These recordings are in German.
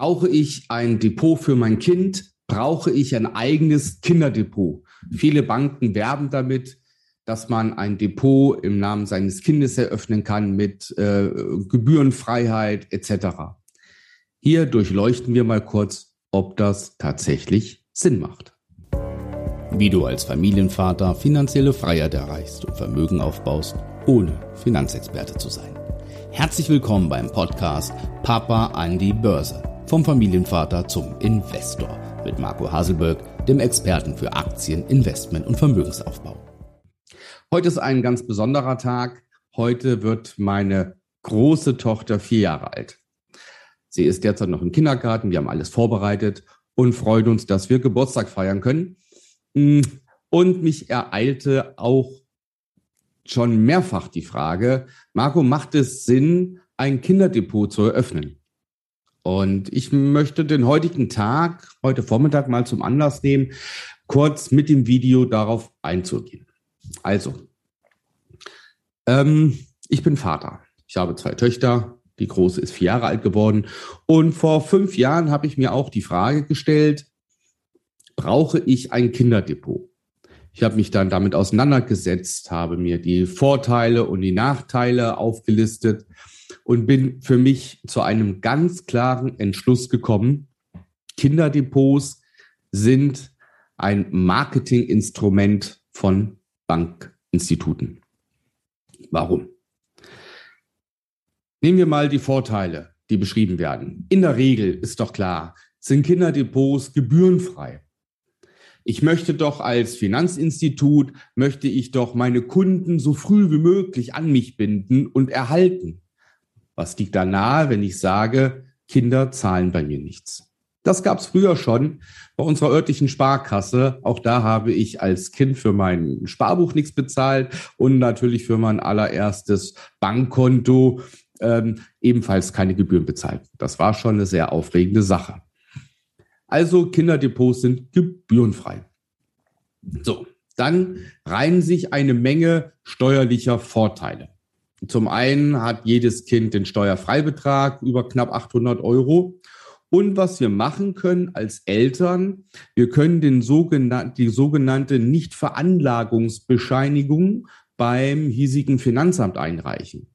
Brauche ich ein Depot für mein Kind? Brauche ich ein eigenes Kinderdepot? Viele Banken werben damit, dass man ein Depot im Namen seines Kindes eröffnen kann mit äh, Gebührenfreiheit etc. Hier durchleuchten wir mal kurz, ob das tatsächlich Sinn macht. Wie du als Familienvater finanzielle Freiheit erreichst und Vermögen aufbaust, ohne Finanzexperte zu sein. Herzlich willkommen beim Podcast Papa an die Börse. Vom Familienvater zum Investor mit Marco Haselberg, dem Experten für Aktien, Investment und Vermögensaufbau. Heute ist ein ganz besonderer Tag. Heute wird meine große Tochter vier Jahre alt. Sie ist derzeit noch im Kindergarten. Wir haben alles vorbereitet und freuen uns, dass wir Geburtstag feiern können. Und mich ereilte auch schon mehrfach die Frage, Marco, macht es Sinn, ein Kinderdepot zu eröffnen? Und ich möchte den heutigen Tag, heute Vormittag mal zum Anlass nehmen, kurz mit dem Video darauf einzugehen. Also, ähm, ich bin Vater. Ich habe zwei Töchter. Die große ist vier Jahre alt geworden. Und vor fünf Jahren habe ich mir auch die Frage gestellt, brauche ich ein Kinderdepot? Ich habe mich dann damit auseinandergesetzt, habe mir die Vorteile und die Nachteile aufgelistet und bin für mich zu einem ganz klaren Entschluss gekommen. Kinderdepots sind ein Marketinginstrument von Bankinstituten. Warum? Nehmen wir mal die Vorteile, die beschrieben werden. In der Regel ist doch klar, sind Kinderdepots gebührenfrei. Ich möchte doch als Finanzinstitut, möchte ich doch meine Kunden so früh wie möglich an mich binden und erhalten. Was liegt da nahe, wenn ich sage, Kinder zahlen bei mir nichts? Das gab es früher schon bei unserer örtlichen Sparkasse. Auch da habe ich als Kind für mein Sparbuch nichts bezahlt und natürlich für mein allererstes Bankkonto ähm, ebenfalls keine Gebühren bezahlt. Das war schon eine sehr aufregende Sache. Also Kinderdepots sind gebührenfrei. So, dann reihen sich eine Menge steuerlicher Vorteile. Zum einen hat jedes Kind den Steuerfreibetrag über knapp 800 Euro. Und was wir machen können als Eltern, wir können den sogenan die sogenannte Nichtveranlagungsbescheinigung beim hiesigen Finanzamt einreichen.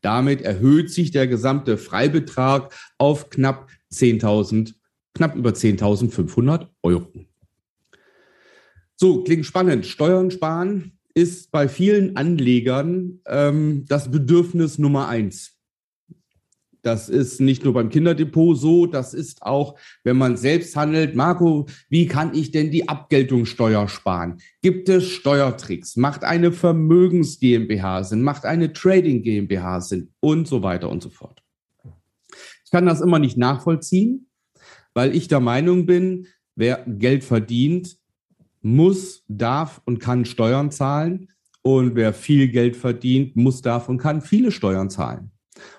Damit erhöht sich der gesamte Freibetrag auf knapp 10.000, knapp über 10.500 Euro. So, klingt spannend. Steuern sparen ist bei vielen Anlegern ähm, das Bedürfnis Nummer eins. Das ist nicht nur beim Kinderdepot so, das ist auch, wenn man selbst handelt. Marco, wie kann ich denn die Abgeltungssteuer sparen? Gibt es Steuertricks? Macht eine Vermögens GmbH Sinn? Macht eine Trading GmbH Sinn? Und so weiter und so fort. Ich kann das immer nicht nachvollziehen, weil ich der Meinung bin, wer Geld verdient, muss, darf und kann Steuern zahlen. Und wer viel Geld verdient, muss, darf und kann viele Steuern zahlen.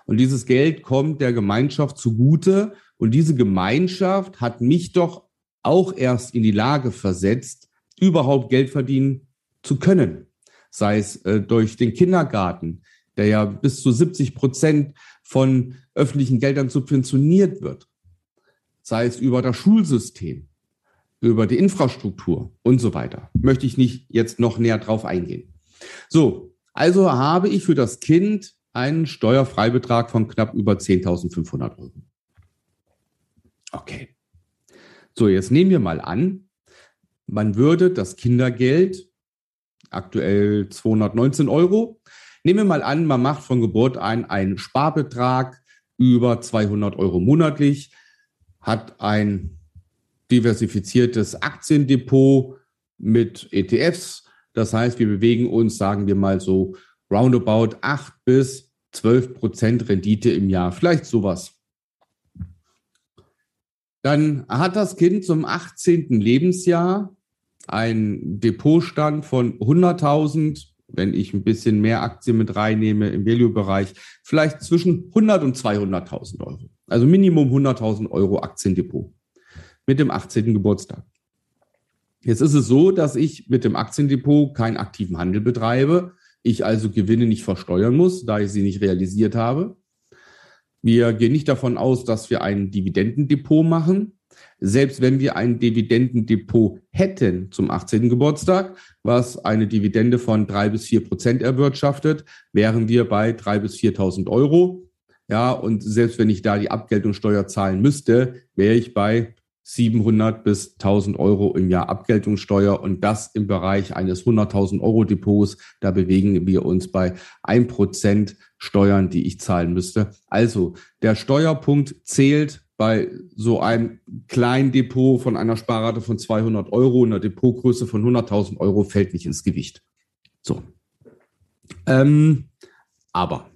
Und dieses Geld kommt der Gemeinschaft zugute. Und diese Gemeinschaft hat mich doch auch erst in die Lage versetzt, überhaupt Geld verdienen zu können. Sei es äh, durch den Kindergarten, der ja bis zu 70 Prozent von öffentlichen Geldern subventioniert wird. Sei es über das Schulsystem über die Infrastruktur und so weiter. Möchte ich nicht jetzt noch näher drauf eingehen. So, also habe ich für das Kind einen Steuerfreibetrag von knapp über 10.500 Euro. Okay. So, jetzt nehmen wir mal an, man würde das Kindergeld, aktuell 219 Euro, nehmen wir mal an, man macht von Geburt ein einen Sparbetrag über 200 Euro monatlich, hat ein diversifiziertes Aktiendepot mit ETFs. Das heißt, wir bewegen uns, sagen wir mal so, roundabout 8 bis 12 Prozent Rendite im Jahr. Vielleicht sowas. Dann hat das Kind zum 18. Lebensjahr einen Depotstand von 100.000, wenn ich ein bisschen mehr Aktien mit reinnehme im Value-Bereich, vielleicht zwischen 100 und 200.000 Euro. Also Minimum 100.000 Euro Aktiendepot mit dem 18. Geburtstag. Jetzt ist es so, dass ich mit dem Aktiendepot keinen aktiven Handel betreibe, ich also Gewinne nicht versteuern muss, da ich sie nicht realisiert habe. Wir gehen nicht davon aus, dass wir ein Dividendendepot machen. Selbst wenn wir ein Dividendendepot hätten zum 18. Geburtstag, was eine Dividende von drei bis vier Prozent erwirtschaftet, wären wir bei drei bis 4.000 Euro. Ja, und selbst wenn ich da die Abgeltungssteuer zahlen müsste, wäre ich bei 700 bis 1000 Euro im Jahr Abgeltungssteuer und das im Bereich eines 100.000 Euro Depots. Da bewegen wir uns bei 1% Steuern, die ich zahlen müsste. Also der Steuerpunkt zählt bei so einem kleinen Depot von einer Sparrate von 200 Euro, einer Depotgröße von 100.000 Euro fällt nicht ins Gewicht. So. Ähm, aber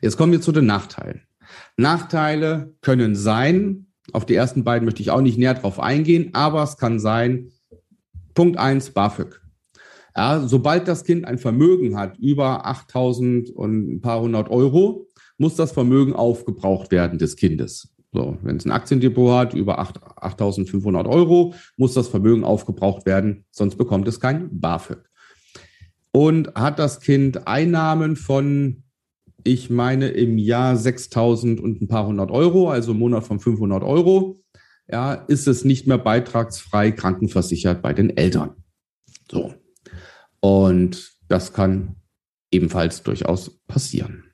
jetzt kommen wir zu den Nachteilen. Nachteile können sein, auf die ersten beiden möchte ich auch nicht näher drauf eingehen, aber es kann sein, Punkt eins BAföG. Ja, sobald das Kind ein Vermögen hat, über 8000 und ein paar hundert Euro, muss das Vermögen aufgebraucht werden des Kindes. So, wenn es ein Aktiendepot hat, über 8500 Euro, muss das Vermögen aufgebraucht werden, sonst bekommt es kein BAföG. Und hat das Kind Einnahmen von ich meine im Jahr 6000 und ein paar hundert Euro, also im Monat von 500 Euro, ja, ist es nicht mehr beitragsfrei krankenversichert bei den Eltern. So. Und das kann ebenfalls durchaus passieren.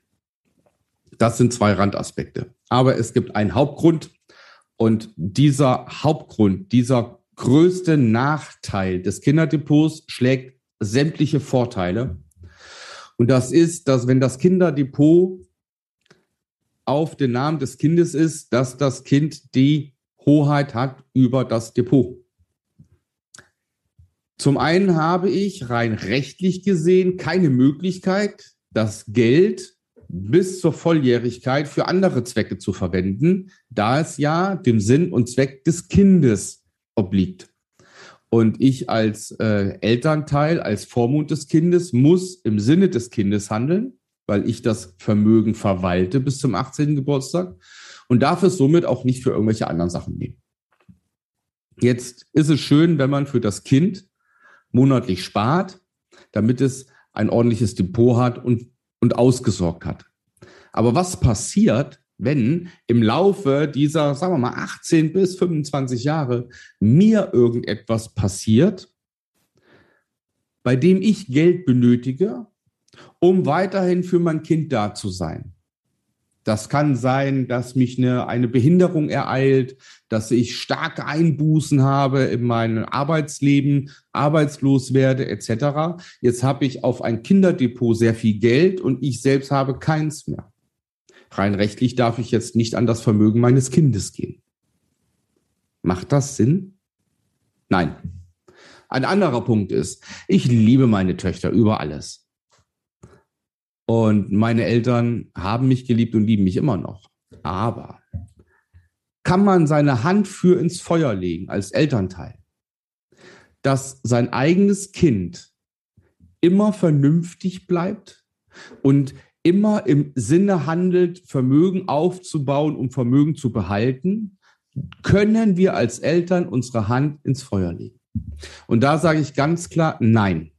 Das sind zwei Randaspekte. Aber es gibt einen Hauptgrund und dieser Hauptgrund, dieser größte Nachteil des Kinderdepots schlägt sämtliche Vorteile und das ist, dass wenn das Kinderdepot auf den Namen des Kindes ist, dass das Kind die Hoheit hat über das Depot. Zum einen habe ich rein rechtlich gesehen keine Möglichkeit, das Geld bis zur Volljährigkeit für andere Zwecke zu verwenden, da es ja dem Sinn und Zweck des Kindes obliegt. Und ich als äh, Elternteil, als Vormund des Kindes, muss im Sinne des Kindes handeln, weil ich das Vermögen verwalte bis zum 18. Geburtstag und darf es somit auch nicht für irgendwelche anderen Sachen nehmen. Jetzt ist es schön, wenn man für das Kind monatlich spart, damit es ein ordentliches Depot hat und, und ausgesorgt hat. Aber was passiert, wenn im Laufe dieser, sagen wir mal, 18 bis 25 Jahre mir irgendetwas passiert, bei dem ich Geld benötige, um weiterhin für mein Kind da zu sein. Das kann sein, dass mich eine, eine Behinderung ereilt, dass ich starke Einbußen habe in meinem Arbeitsleben, arbeitslos werde etc. Jetzt habe ich auf ein Kinderdepot sehr viel Geld und ich selbst habe keins mehr. Rein rechtlich darf ich jetzt nicht an das Vermögen meines Kindes gehen. Macht das Sinn? Nein. Ein anderer Punkt ist, ich liebe meine Töchter über alles. Und meine Eltern haben mich geliebt und lieben mich immer noch. Aber kann man seine Hand für ins Feuer legen als Elternteil, dass sein eigenes Kind immer vernünftig bleibt und immer im Sinne handelt, Vermögen aufzubauen, um Vermögen zu behalten, können wir als Eltern unsere Hand ins Feuer legen. Und da sage ich ganz klar, nein.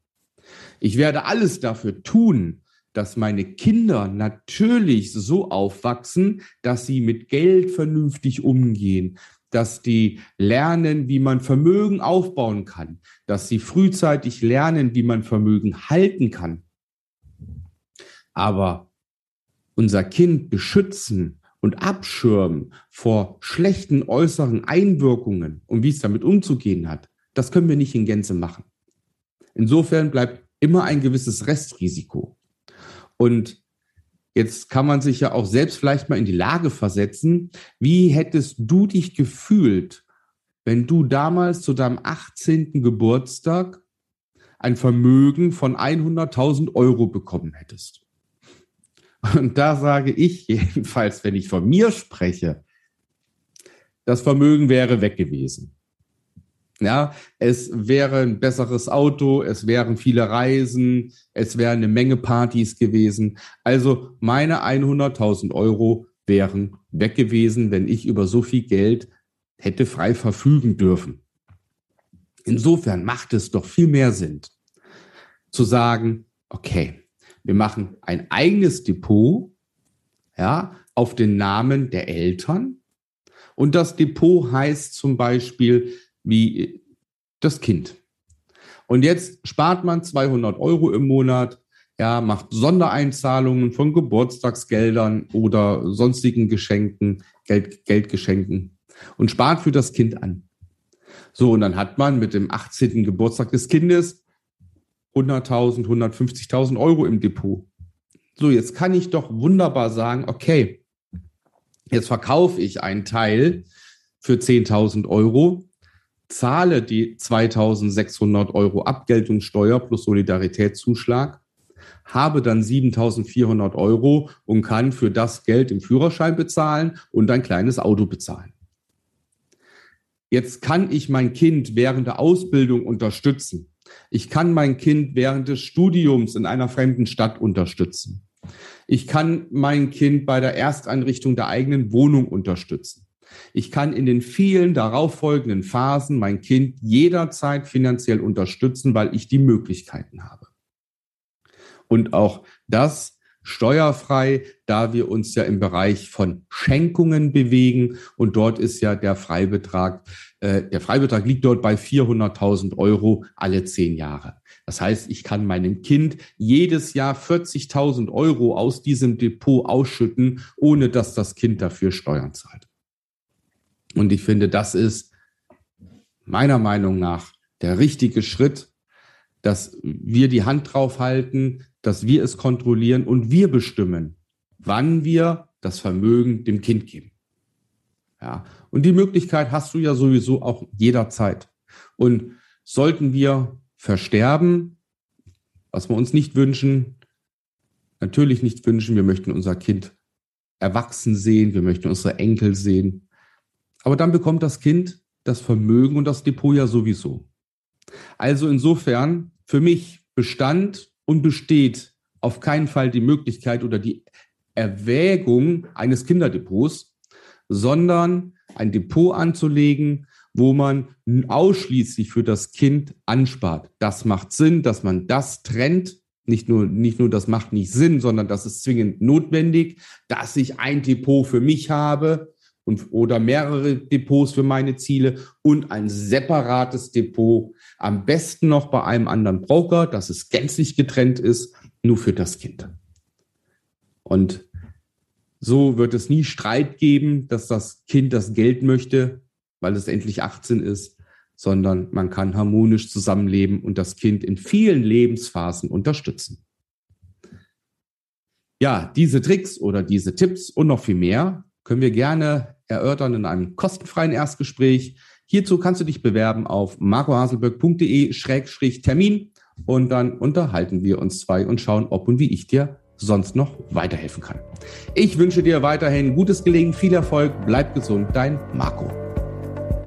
Ich werde alles dafür tun, dass meine Kinder natürlich so aufwachsen, dass sie mit Geld vernünftig umgehen, dass die lernen, wie man Vermögen aufbauen kann, dass sie frühzeitig lernen, wie man Vermögen halten kann. Aber unser Kind beschützen und abschirmen vor schlechten äußeren Einwirkungen und wie es damit umzugehen hat, das können wir nicht in Gänze machen. Insofern bleibt immer ein gewisses Restrisiko. Und jetzt kann man sich ja auch selbst vielleicht mal in die Lage versetzen, wie hättest du dich gefühlt, wenn du damals zu deinem 18. Geburtstag ein Vermögen von 100.000 Euro bekommen hättest? Und da sage ich jedenfalls, wenn ich von mir spreche, das Vermögen wäre weg gewesen. Ja, es wäre ein besseres Auto, es wären viele Reisen, es wären eine Menge Partys gewesen. Also meine 100.000 Euro wären weg gewesen, wenn ich über so viel Geld hätte frei verfügen dürfen. Insofern macht es doch viel mehr Sinn, zu sagen, okay, wir machen ein eigenes Depot, ja, auf den Namen der Eltern. Und das Depot heißt zum Beispiel wie das Kind. Und jetzt spart man 200 Euro im Monat, ja, macht Sondereinzahlungen von Geburtstagsgeldern oder sonstigen Geschenken, Geld, Geldgeschenken und spart für das Kind an. So, und dann hat man mit dem 18. Geburtstag des Kindes 100.000, 150.000 Euro im Depot. So, jetzt kann ich doch wunderbar sagen, okay, jetzt verkaufe ich einen Teil für 10.000 Euro, zahle die 2.600 Euro Abgeltungssteuer plus Solidaritätszuschlag, habe dann 7.400 Euro und kann für das Geld im Führerschein bezahlen und ein kleines Auto bezahlen. Jetzt kann ich mein Kind während der Ausbildung unterstützen. Ich kann mein Kind während des Studiums in einer fremden Stadt unterstützen. Ich kann mein Kind bei der Ersteinrichtung der eigenen Wohnung unterstützen. Ich kann in den vielen darauffolgenden Phasen mein Kind jederzeit finanziell unterstützen, weil ich die Möglichkeiten habe. Und auch das steuerfrei, da wir uns ja im Bereich von Schenkungen bewegen und dort ist ja der Freibetrag, äh, der Freibetrag liegt dort bei 400.000 Euro alle zehn Jahre. Das heißt, ich kann meinem Kind jedes Jahr 40.000 Euro aus diesem Depot ausschütten, ohne dass das Kind dafür Steuern zahlt. Und ich finde, das ist meiner Meinung nach der richtige Schritt, dass wir die Hand drauf halten, dass wir es kontrollieren und wir bestimmen, wann wir das Vermögen dem Kind geben. Ja, und die Möglichkeit hast du ja sowieso auch jederzeit. Und sollten wir versterben, was wir uns nicht wünschen, natürlich nicht wünschen, wir möchten unser Kind erwachsen sehen, wir möchten unsere Enkel sehen. Aber dann bekommt das Kind das Vermögen und das Depot ja sowieso. Also insofern für mich Bestand und besteht auf keinen Fall die Möglichkeit oder die Erwägung eines Kinderdepots, sondern ein Depot anzulegen, wo man ausschließlich für das Kind anspart. Das macht Sinn, dass man das trennt. Nicht nur, nicht nur das macht nicht Sinn, sondern das ist zwingend notwendig, dass ich ein Depot für mich habe und, oder mehrere Depots für meine Ziele und ein separates Depot am besten noch bei einem anderen Broker, dass es gänzlich getrennt ist, nur für das Kind. Und so wird es nie Streit geben, dass das Kind das Geld möchte, weil es endlich 18 ist, sondern man kann harmonisch zusammenleben und das Kind in vielen Lebensphasen unterstützen. Ja, diese Tricks oder diese Tipps und noch viel mehr können wir gerne erörtern in einem kostenfreien Erstgespräch. Hierzu kannst du dich bewerben auf marcohaselberg.de-termin und dann unterhalten wir uns zwei und schauen, ob und wie ich dir sonst noch weiterhelfen kann. Ich wünsche dir weiterhin gutes Gelingen, viel Erfolg, bleib gesund, dein Marco.